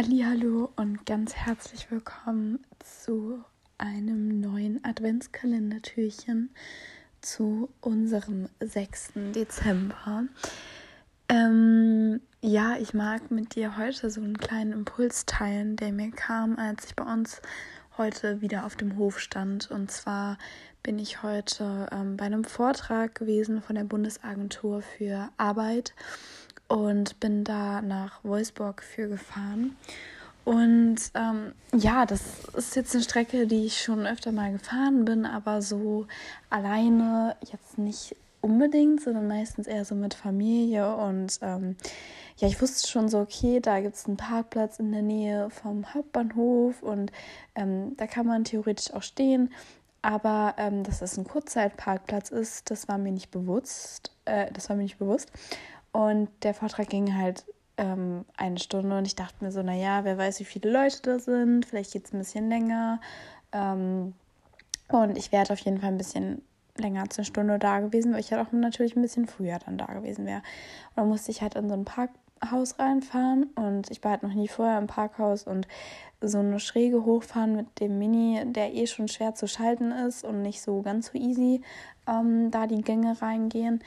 Hallo und ganz herzlich willkommen zu einem neuen Adventskalendertürchen zu unserem 6. Dezember. Ähm, ja, ich mag mit dir heute so einen kleinen Impuls teilen, der mir kam, als ich bei uns heute wieder auf dem Hof stand. Und zwar bin ich heute ähm, bei einem Vortrag gewesen von der Bundesagentur für Arbeit und bin da nach Wolfsburg für gefahren. Und ähm, ja, das ist jetzt eine Strecke, die ich schon öfter mal gefahren bin, aber so alleine jetzt nicht unbedingt, sondern meistens eher so mit Familie. Und ähm, ja, ich wusste schon so, okay, da gibt es einen Parkplatz in der Nähe vom Hauptbahnhof und ähm, da kann man theoretisch auch stehen. Aber ähm, dass es ein Kurzzeitparkplatz ist, das war mir nicht bewusst. Äh, das war mir nicht bewusst. Und der Vortrag ging halt ähm, eine Stunde und ich dachte mir so, naja, wer weiß, wie viele Leute da sind, vielleicht geht es ein bisschen länger. Ähm, und ich werde auf jeden Fall ein bisschen länger als eine Stunde da gewesen, weil ich halt auch natürlich ein bisschen früher dann da gewesen wäre. Und dann musste ich halt in so ein Parkhaus reinfahren und ich war halt noch nie vorher im Parkhaus und so eine Schräge hochfahren mit dem Mini, der eh schon schwer zu schalten ist und nicht so ganz so easy ähm, da die Gänge reingehen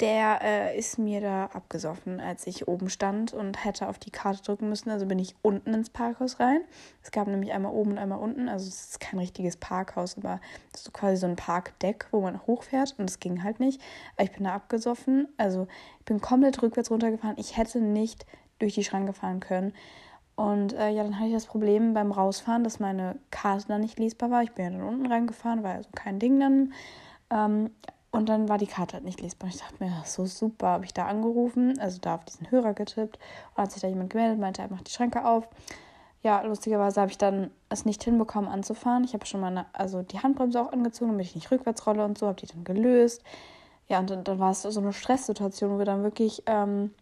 der äh, ist mir da abgesoffen, als ich oben stand und hätte auf die Karte drücken müssen. Also bin ich unten ins Parkhaus rein. Es gab nämlich einmal oben und einmal unten. Also es ist kein richtiges Parkhaus, aber es ist quasi so ein Parkdeck, wo man hochfährt und es ging halt nicht. Aber ich bin da abgesoffen. Also ich bin komplett rückwärts runtergefahren. Ich hätte nicht durch die Schranke fahren können. Und äh, ja, dann hatte ich das Problem beim Rausfahren, dass meine Karte dann nicht lesbar war. Ich bin ja dann unten reingefahren, war also kein Ding dann. Ähm, und dann war die Karte halt nicht lesbar. Ich dachte mir, so super, habe ich da angerufen, also da auf diesen Hörer getippt. Und hat sich da jemand gemeldet, meinte, er macht die Schränke auf. Ja, lustigerweise habe ich dann es nicht hinbekommen anzufahren. Ich habe schon mal also die Handbremse auch angezogen, damit ich nicht rückwärts rolle und so, habe die dann gelöst. Ja, und dann, dann war es so eine Stresssituation, wo wir dann wirklich, ähm,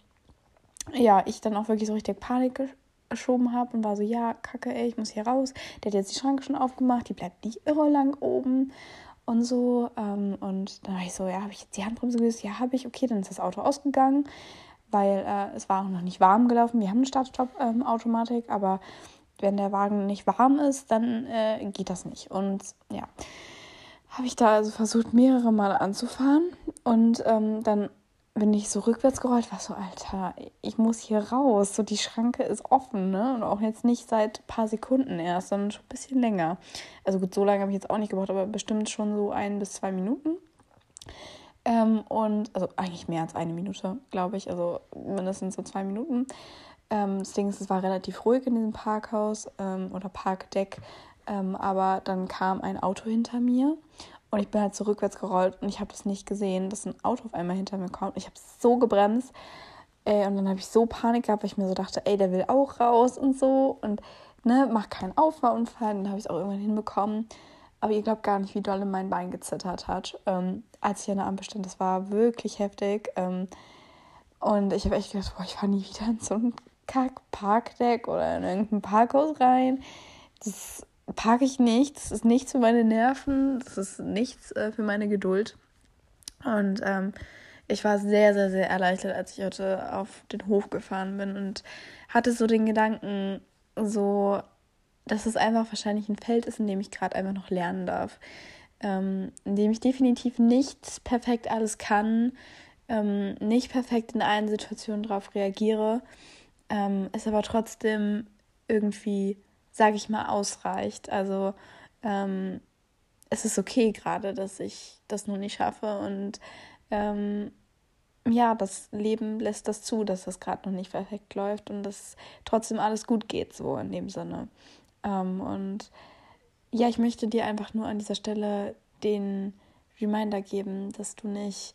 ja, ich dann auch wirklich so richtig Panik geschoben habe und war so, ja, kacke, ey, ich muss hier raus. Der hat jetzt die Schranke schon aufgemacht, die bleibt nicht irre lang oben und so. Ähm, und dann war ich so, ja, habe ich jetzt die Handbremse gelöst? Ja, habe ich. Okay, dann ist das Auto ausgegangen, weil äh, es war auch noch nicht warm gelaufen. Wir haben eine Start-Stopp-Automatik, ähm, aber wenn der Wagen nicht warm ist, dann äh, geht das nicht. Und ja, habe ich da also versucht, mehrere Male anzufahren und ähm, dann bin ich so rückwärts gerollt, war so, Alter, ich muss hier raus. So, die Schranke ist offen, ne? Und auch jetzt nicht seit ein paar Sekunden erst, sondern schon ein bisschen länger. Also gut, so lange habe ich jetzt auch nicht gebraucht, aber bestimmt schon so ein bis zwei Minuten. Ähm, und, also eigentlich mehr als eine Minute, glaube ich. Also mindestens so zwei Minuten. Ähm, das Ding ist, es war relativ ruhig in diesem Parkhaus ähm, oder Parkdeck. Ähm, aber dann kam ein Auto hinter mir und ich bin halt so rückwärts gerollt und ich habe das nicht gesehen, dass ein Auto auf einmal hinter mir kommt. Ich habe so gebremst. Ey, und dann habe ich so Panik gehabt, weil ich mir so dachte, ey, der will auch raus und so. Und ne, mach keinen Auffahrunfall. Dann habe ich es auch irgendwann hinbekommen. Aber ihr glaubt gar nicht, wie doll mein Bein gezittert hat, ähm, als ich an der Ampel stand. Das war wirklich heftig. Ähm, und ich habe echt gedacht, boah, ich fahre nie wieder in so ein Kack-Parkdeck oder in irgendein Parkhaus rein. Das parke ich nicht. Das ist nichts für meine Nerven. Das ist nichts äh, für meine Geduld. Und ähm, ich war sehr, sehr, sehr erleichtert, als ich heute auf den Hof gefahren bin und hatte so den Gedanken, so, dass es einfach wahrscheinlich ein Feld ist, in dem ich gerade einfach noch lernen darf. Ähm, in dem ich definitiv nicht perfekt alles kann, ähm, nicht perfekt in allen Situationen darauf reagiere, ähm, es aber trotzdem irgendwie sage ich mal, ausreicht. Also ähm, es ist okay gerade, dass ich das nur nicht schaffe und ähm, ja, das Leben lässt das zu, dass das gerade noch nicht perfekt läuft und dass trotzdem alles gut geht, so in dem Sinne. Ähm, und ja, ich möchte dir einfach nur an dieser Stelle den Reminder geben, dass du nicht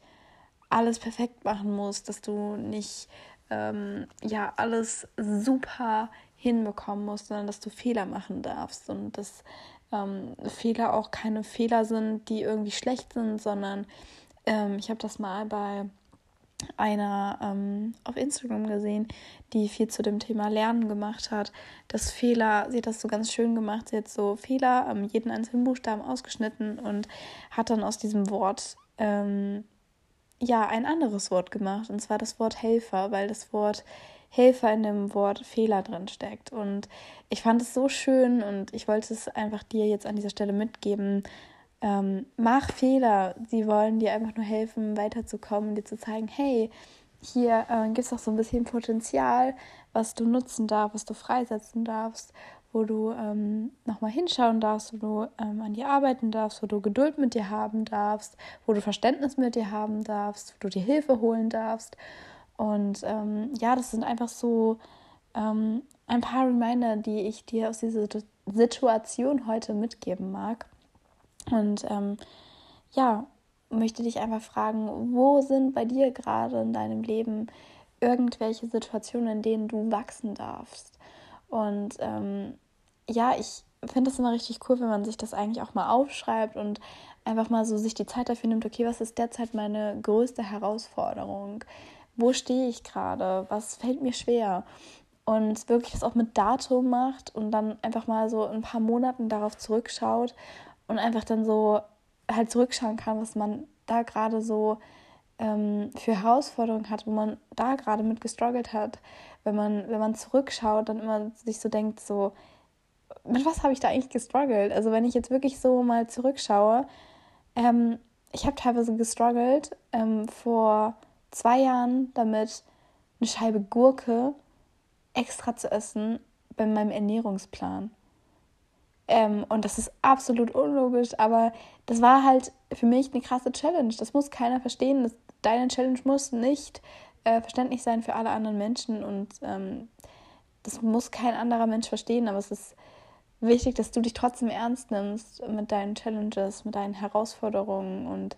alles perfekt machen musst, dass du nicht ähm, ja alles super hinbekommen musst, sondern dass du Fehler machen darfst und dass ähm, Fehler auch keine Fehler sind, die irgendwie schlecht sind, sondern ähm, ich habe das mal bei einer ähm, auf Instagram gesehen, die viel zu dem Thema Lernen gemacht hat. dass Fehler, sie hat das so ganz schön gemacht, sie hat so Fehler, ähm, jeden einzelnen Buchstaben ausgeschnitten und hat dann aus diesem Wort ähm, ja ein anderes Wort gemacht, und zwar das Wort Helfer, weil das Wort Helfer in dem Wort Fehler drin steckt. Und ich fand es so schön und ich wollte es einfach dir jetzt an dieser Stelle mitgeben. Ähm, mach Fehler. Sie wollen dir einfach nur helfen, weiterzukommen, dir zu zeigen, hey, hier äh, gibt es auch so ein bisschen Potenzial, was du nutzen darfst, was du freisetzen darfst, wo du ähm, nochmal hinschauen darfst, wo du ähm, an dir arbeiten darfst, wo du Geduld mit dir haben darfst, wo du Verständnis mit dir haben darfst, wo du dir Hilfe holen darfst. Und ähm, ja, das sind einfach so ähm, ein paar Reminder, die ich dir aus dieser Situation heute mitgeben mag. Und ähm, ja, möchte dich einfach fragen, wo sind bei dir gerade in deinem Leben irgendwelche Situationen, in denen du wachsen darfst? Und ähm, ja, ich finde es immer richtig cool, wenn man sich das eigentlich auch mal aufschreibt und einfach mal so sich die Zeit dafür nimmt, okay, was ist derzeit meine größte Herausforderung? Wo stehe ich gerade? Was fällt mir schwer? Und wirklich das auch mit Datum macht und dann einfach mal so ein paar Monaten darauf zurückschaut und einfach dann so halt zurückschauen kann, was man da gerade so ähm, für Herausforderungen hat, wo man da gerade mit gestruggelt hat. Wenn man, wenn man zurückschaut, dann immer sich so denkt, so, mit was habe ich da eigentlich gestruggelt? Also wenn ich jetzt wirklich so mal zurückschaue, ähm, ich habe teilweise gestruggelt ähm, vor zwei Jahren damit, eine Scheibe Gurke extra zu essen bei meinem Ernährungsplan. Ähm, und das ist absolut unlogisch, aber das war halt für mich eine krasse Challenge. Das muss keiner verstehen. Das, deine Challenge muss nicht äh, verständlich sein für alle anderen Menschen und ähm, das muss kein anderer Mensch verstehen, aber es ist wichtig, dass du dich trotzdem ernst nimmst mit deinen Challenges, mit deinen Herausforderungen und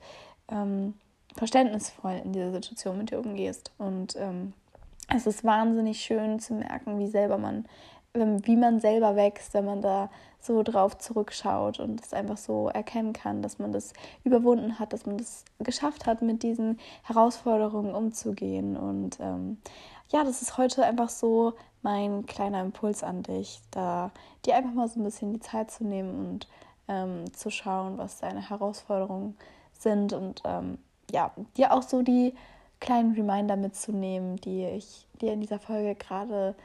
ähm, verständnisvoll in dieser Situation mit dir umgehst. Und ähm, es ist wahnsinnig schön zu merken, wie selber man wie man selber wächst, wenn man da so drauf zurückschaut und es einfach so erkennen kann, dass man das überwunden hat, dass man das geschafft hat, mit diesen Herausforderungen umzugehen. Und ähm, ja, das ist heute einfach so mein kleiner Impuls an dich, da dir einfach mal so ein bisschen die Zeit zu nehmen und ähm, zu schauen, was deine Herausforderungen sind und ähm, ja, dir auch so die kleinen Reminder mitzunehmen, die ich dir in dieser Folge gerade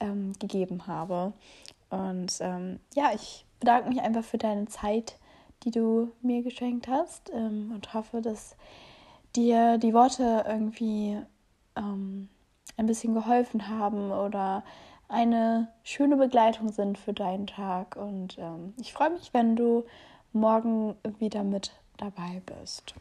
ähm, gegeben habe. Und ähm, ja, ich bedanke mich einfach für deine Zeit, die du mir geschenkt hast ähm, und hoffe, dass dir die Worte irgendwie ähm, ein bisschen geholfen haben oder eine schöne Begleitung sind für deinen Tag. Und ähm, ich freue mich, wenn du morgen wieder mit dabei bist.